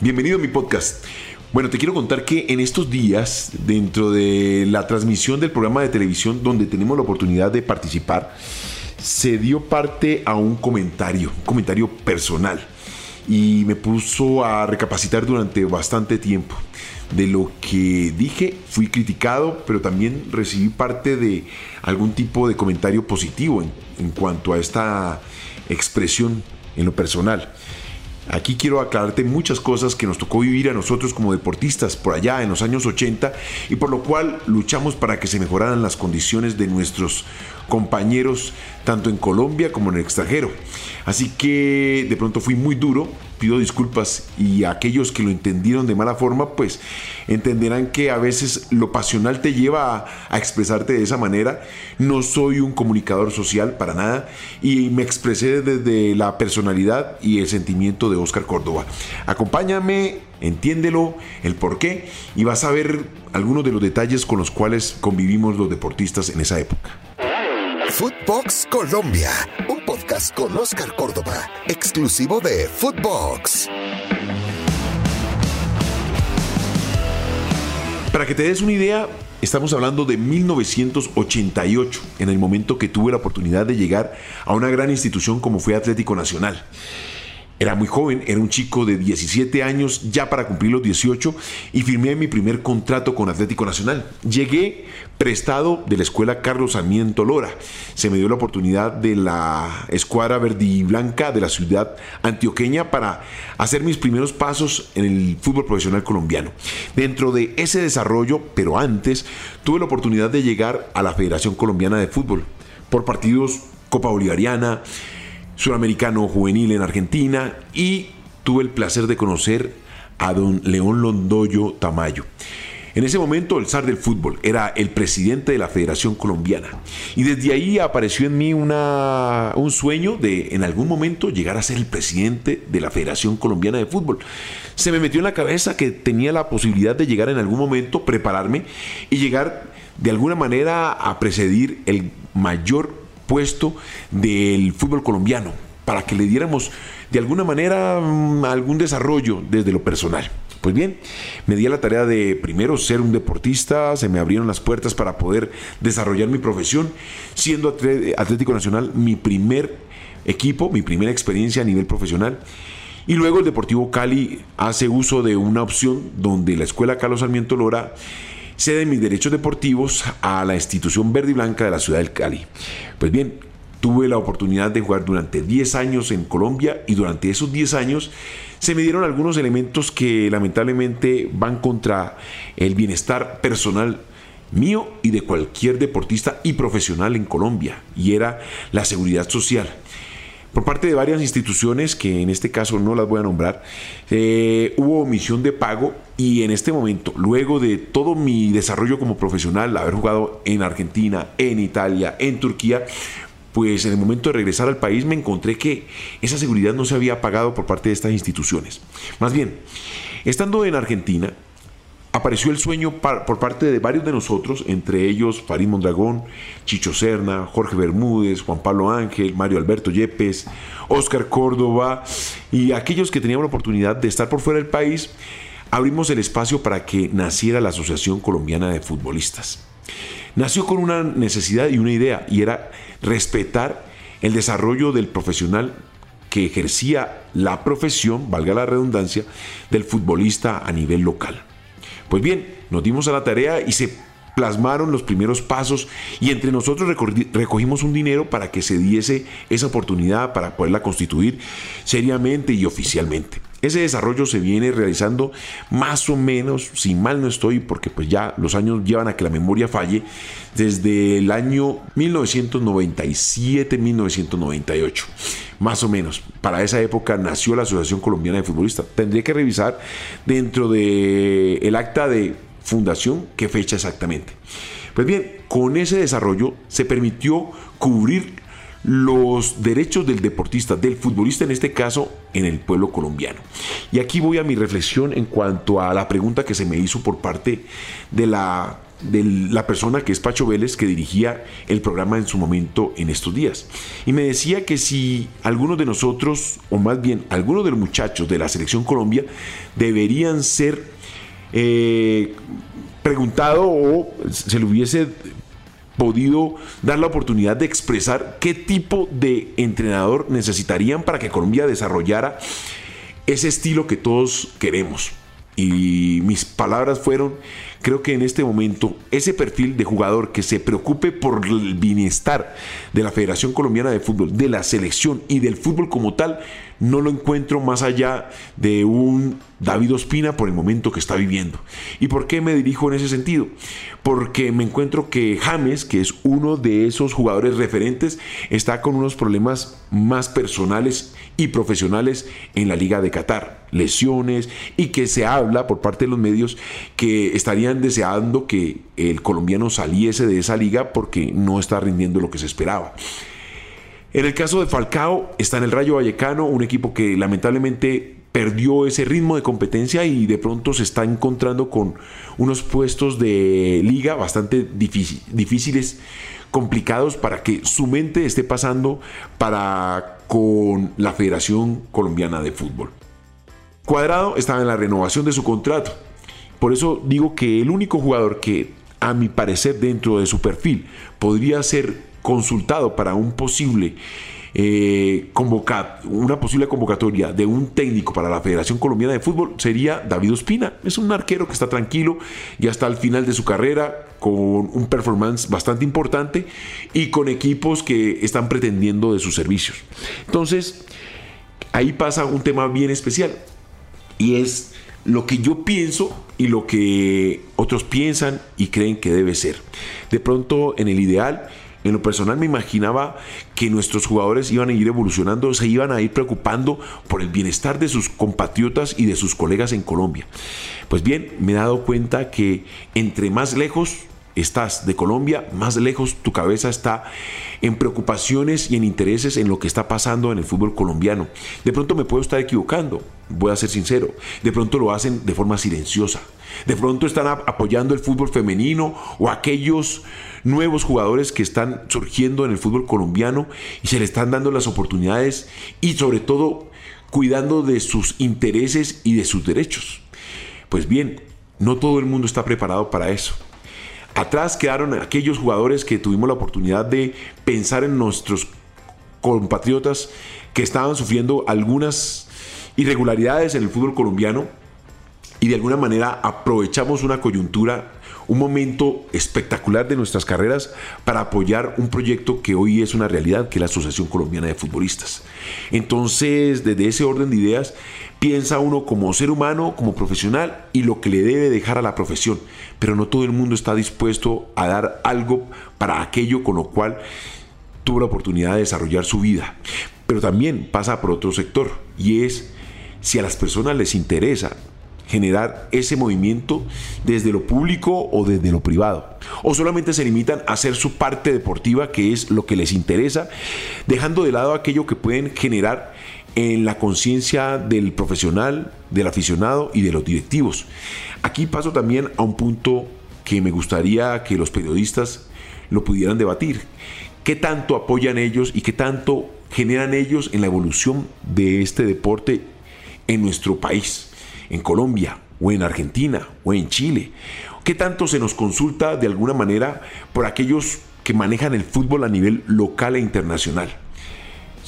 Bienvenido a mi podcast. Bueno, te quiero contar que en estos días, dentro de la transmisión del programa de televisión donde tenemos la oportunidad de participar, se dio parte a un comentario, un comentario personal, y me puso a recapacitar durante bastante tiempo. De lo que dije, fui criticado, pero también recibí parte de algún tipo de comentario positivo en, en cuanto a esta expresión en lo personal. Aquí quiero aclararte muchas cosas que nos tocó vivir a nosotros como deportistas por allá en los años 80 y por lo cual luchamos para que se mejoraran las condiciones de nuestros compañeros tanto en Colombia como en el extranjero. Así que de pronto fui muy duro, pido disculpas y aquellos que lo entendieron de mala forma, pues entenderán que a veces lo pasional te lleva a, a, expresarte de esa manera. No soy un comunicador social para nada y me expresé desde la personalidad y el sentimiento de Oscar Córdoba. Acompáñame, entiéndelo, el por qué y vas a ver algunos de los detalles con los cuales convivimos los deportistas en esa época. Footbox Colombia, un podcast con Oscar Córdoba, exclusivo de Footbox. Para que te des una idea, estamos hablando de 1988, en el momento que tuve la oportunidad de llegar a una gran institución como fue Atlético Nacional. Era muy joven, era un chico de 17 años ya para cumplir los 18 y firmé mi primer contrato con Atlético Nacional. Llegué prestado de la escuela Carlos Sarmiento Lora. Se me dio la oportunidad de la escuadra verde y blanca de la ciudad antioqueña para hacer mis primeros pasos en el fútbol profesional colombiano. Dentro de ese desarrollo, pero antes, tuve la oportunidad de llegar a la Federación Colombiana de Fútbol por partidos Copa Bolivariana, suramericano juvenil en Argentina y tuve el placer de conocer a don León Londoyo Tamayo. En ese momento el zar del fútbol era el presidente de la Federación Colombiana y desde ahí apareció en mí una, un sueño de en algún momento llegar a ser el presidente de la Federación Colombiana de Fútbol. Se me metió en la cabeza que tenía la posibilidad de llegar en algún momento, prepararme y llegar de alguna manera a precedir el mayor puesto del fútbol colombiano para que le diéramos de alguna manera mm, algún desarrollo desde lo personal. Pues bien, me di a la tarea de primero ser un deportista, se me abrieron las puertas para poder desarrollar mi profesión, siendo Atlético Nacional mi primer equipo, mi primera experiencia a nivel profesional. Y luego el Deportivo Cali hace uso de una opción donde la Escuela Carlos Sarmiento Lora cede mis derechos deportivos a la institución verde y blanca de la ciudad del Cali. Pues bien, tuve la oportunidad de jugar durante 10 años en Colombia y durante esos 10 años se me dieron algunos elementos que lamentablemente van contra el bienestar personal mío y de cualquier deportista y profesional en Colombia, y era la seguridad social por parte de varias instituciones, que en este caso no las voy a nombrar, eh, hubo omisión de pago y en este momento, luego de todo mi desarrollo como profesional, haber jugado en Argentina, en Italia, en Turquía, pues en el momento de regresar al país me encontré que esa seguridad no se había pagado por parte de estas instituciones. Más bien, estando en Argentina, apareció el sueño por parte de varios de nosotros, entre ellos Farid Mondragón, Chicho Serna, Jorge Bermúdez, Juan Pablo Ángel, Mario Alberto Yepes, Oscar Córdoba y aquellos que tenían la oportunidad de estar por fuera del país, abrimos el espacio para que naciera la Asociación Colombiana de Futbolistas. Nació con una necesidad y una idea, y era respetar el desarrollo del profesional que ejercía la profesión, valga la redundancia, del futbolista a nivel local. Pues bien, nos dimos a la tarea y se plasmaron los primeros pasos y entre nosotros recogimos un dinero para que se diese esa oportunidad para poderla constituir seriamente y oficialmente. Ese desarrollo se viene realizando más o menos, si mal no estoy, porque pues ya los años llevan a que la memoria falle, desde el año 1997-1998, más o menos. Para esa época nació la Asociación Colombiana de Futbolistas. Tendría que revisar dentro del el acta de fundación qué fecha exactamente. Pues bien, con ese desarrollo se permitió cubrir los derechos del deportista, del futbolista en este caso, en el pueblo colombiano. Y aquí voy a mi reflexión en cuanto a la pregunta que se me hizo por parte de la de la persona que es Pacho Vélez, que dirigía el programa en su momento en estos días. Y me decía que si algunos de nosotros, o más bien algunos de los muchachos de la Selección Colombia, deberían ser eh, preguntado o se le hubiese podido dar la oportunidad de expresar qué tipo de entrenador necesitarían para que Colombia desarrollara ese estilo que todos queremos. Y mis palabras fueron, creo que en este momento ese perfil de jugador que se preocupe por el bienestar de la Federación Colombiana de Fútbol, de la selección y del fútbol como tal, no lo encuentro más allá de un David Ospina por el momento que está viviendo. ¿Y por qué me dirijo en ese sentido? Porque me encuentro que James, que es uno de esos jugadores referentes, está con unos problemas más personales y profesionales en la Liga de Qatar. Lesiones y que se habla por parte de los medios que estarían deseando que el colombiano saliese de esa liga porque no está rindiendo lo que se esperaba. En el caso de Falcao, está en el Rayo Vallecano, un equipo que lamentablemente perdió ese ritmo de competencia y de pronto se está encontrando con unos puestos de liga bastante difíciles, complicados para que su mente esté pasando para con la Federación Colombiana de Fútbol. Cuadrado estaba en la renovación de su contrato. Por eso digo que el único jugador que a mi parecer dentro de su perfil podría ser consultado para un posible eh, una posible convocatoria de un técnico para la Federación Colombiana de Fútbol sería David Ospina. Es un arquero que está tranquilo, ya está al final de su carrera, con un performance bastante importante y con equipos que están pretendiendo de sus servicios. Entonces, ahí pasa un tema bien especial y es lo que yo pienso y lo que otros piensan y creen que debe ser. De pronto, en el ideal, en lo personal me imaginaba que nuestros jugadores iban a ir evolucionando, se iban a ir preocupando por el bienestar de sus compatriotas y de sus colegas en Colombia. Pues bien, me he dado cuenta que entre más lejos estás de Colombia, más lejos tu cabeza está en preocupaciones y en intereses en lo que está pasando en el fútbol colombiano. De pronto me puedo estar equivocando, voy a ser sincero. De pronto lo hacen de forma silenciosa. De pronto están apoyando el fútbol femenino o aquellos nuevos jugadores que están surgiendo en el fútbol colombiano y se le están dando las oportunidades y sobre todo cuidando de sus intereses y de sus derechos. Pues bien, no todo el mundo está preparado para eso. Atrás quedaron aquellos jugadores que tuvimos la oportunidad de pensar en nuestros compatriotas que estaban sufriendo algunas irregularidades en el fútbol colombiano y de alguna manera aprovechamos una coyuntura, un momento espectacular de nuestras carreras para apoyar un proyecto que hoy es una realidad, que es la Asociación Colombiana de Futbolistas. Entonces, desde ese orden de ideas, Piensa uno como ser humano, como profesional y lo que le debe dejar a la profesión. Pero no todo el mundo está dispuesto a dar algo para aquello con lo cual tuvo la oportunidad de desarrollar su vida. Pero también pasa por otro sector y es si a las personas les interesa generar ese movimiento desde lo público o desde lo privado. O solamente se limitan a hacer su parte deportiva, que es lo que les interesa, dejando de lado aquello que pueden generar en la conciencia del profesional, del aficionado y de los directivos. Aquí paso también a un punto que me gustaría que los periodistas lo pudieran debatir. ¿Qué tanto apoyan ellos y qué tanto generan ellos en la evolución de este deporte en nuestro país, en Colombia o en Argentina o en Chile? ¿Qué tanto se nos consulta de alguna manera por aquellos que manejan el fútbol a nivel local e internacional?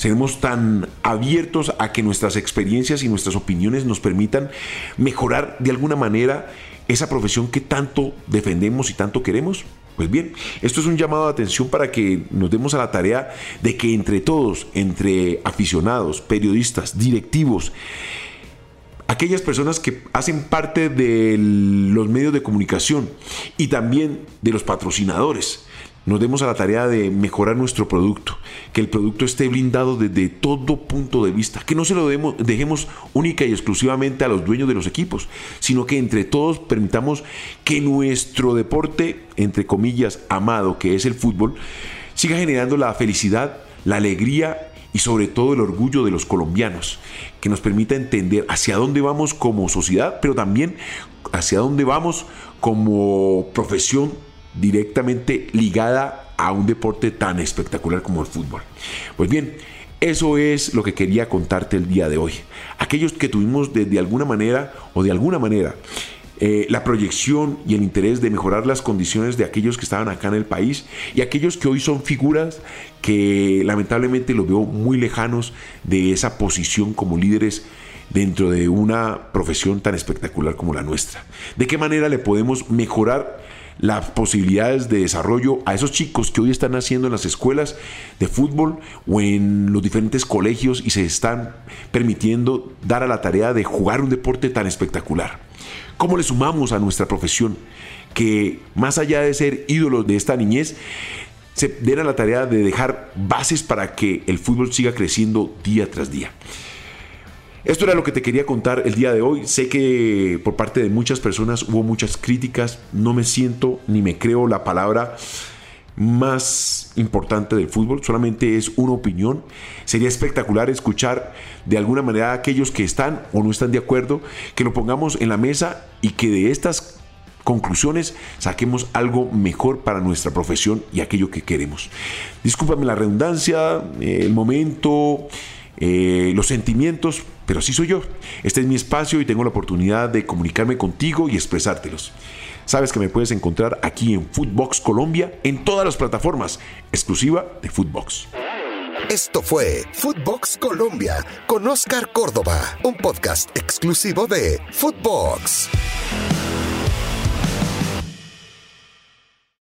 seremos tan abiertos a que nuestras experiencias y nuestras opiniones nos permitan mejorar de alguna manera esa profesión que tanto defendemos y tanto queremos? Pues bien, esto es un llamado de atención para que nos demos a la tarea de que entre todos, entre aficionados, periodistas, directivos, aquellas personas que hacen parte de los medios de comunicación y también de los patrocinadores, nos demos a la tarea de mejorar nuestro producto, que el producto esté blindado desde todo punto de vista, que no se lo dejemos única y exclusivamente a los dueños de los equipos, sino que entre todos permitamos que nuestro deporte, entre comillas, amado, que es el fútbol, siga generando la felicidad, la alegría y sobre todo el orgullo de los colombianos, que nos permita entender hacia dónde vamos como sociedad, pero también hacia dónde vamos como profesión directamente ligada a un deporte tan espectacular como el fútbol. Pues bien, eso es lo que quería contarte el día de hoy. Aquellos que tuvimos de, alguna manera o de alguna manera eh, la proyección y el interés de mejorar las condiciones de aquellos que estaban acá en el país y aquellos que hoy son figuras que lamentablemente los veo muy lejanos de esa posición como líderes dentro de una profesión tan espectacular como la nuestra. ¿De qué manera le podemos mejorar las posibilidades de desarrollo a esos chicos que hoy están haciendo en las escuelas de fútbol o en los diferentes colegios y se están permitiendo dar a la tarea de jugar un deporte tan espectacular. ¿Cómo le sumamos a nuestra profesión que más allá de ser ídolos de esta niñez, se den a la tarea de dejar bases para que el fútbol siga creciendo día tras día? Esto era lo que te quería contar el día de hoy. Sé que por parte de muchas personas hubo muchas críticas. No me siento ni me creo la palabra más importante del fútbol, solamente es una opinión. Sería espectacular escuchar de alguna manera a aquellos que están o no están de acuerdo, que lo pongamos en la mesa y que de estas conclusiones saquemos algo mejor para nuestra profesión y aquello que queremos. Discúlpame la redundancia, el momento, eh, los sentimientos, pero así soy yo. Este es mi espacio y tengo la oportunidad de comunicarme contigo y expresártelos. Sabes que me puedes encontrar aquí en Footbox Colombia en todas las plataformas, exclusiva de Footbox. Esto fue Footbox Colombia con Oscar Córdoba, un podcast exclusivo de Footbox.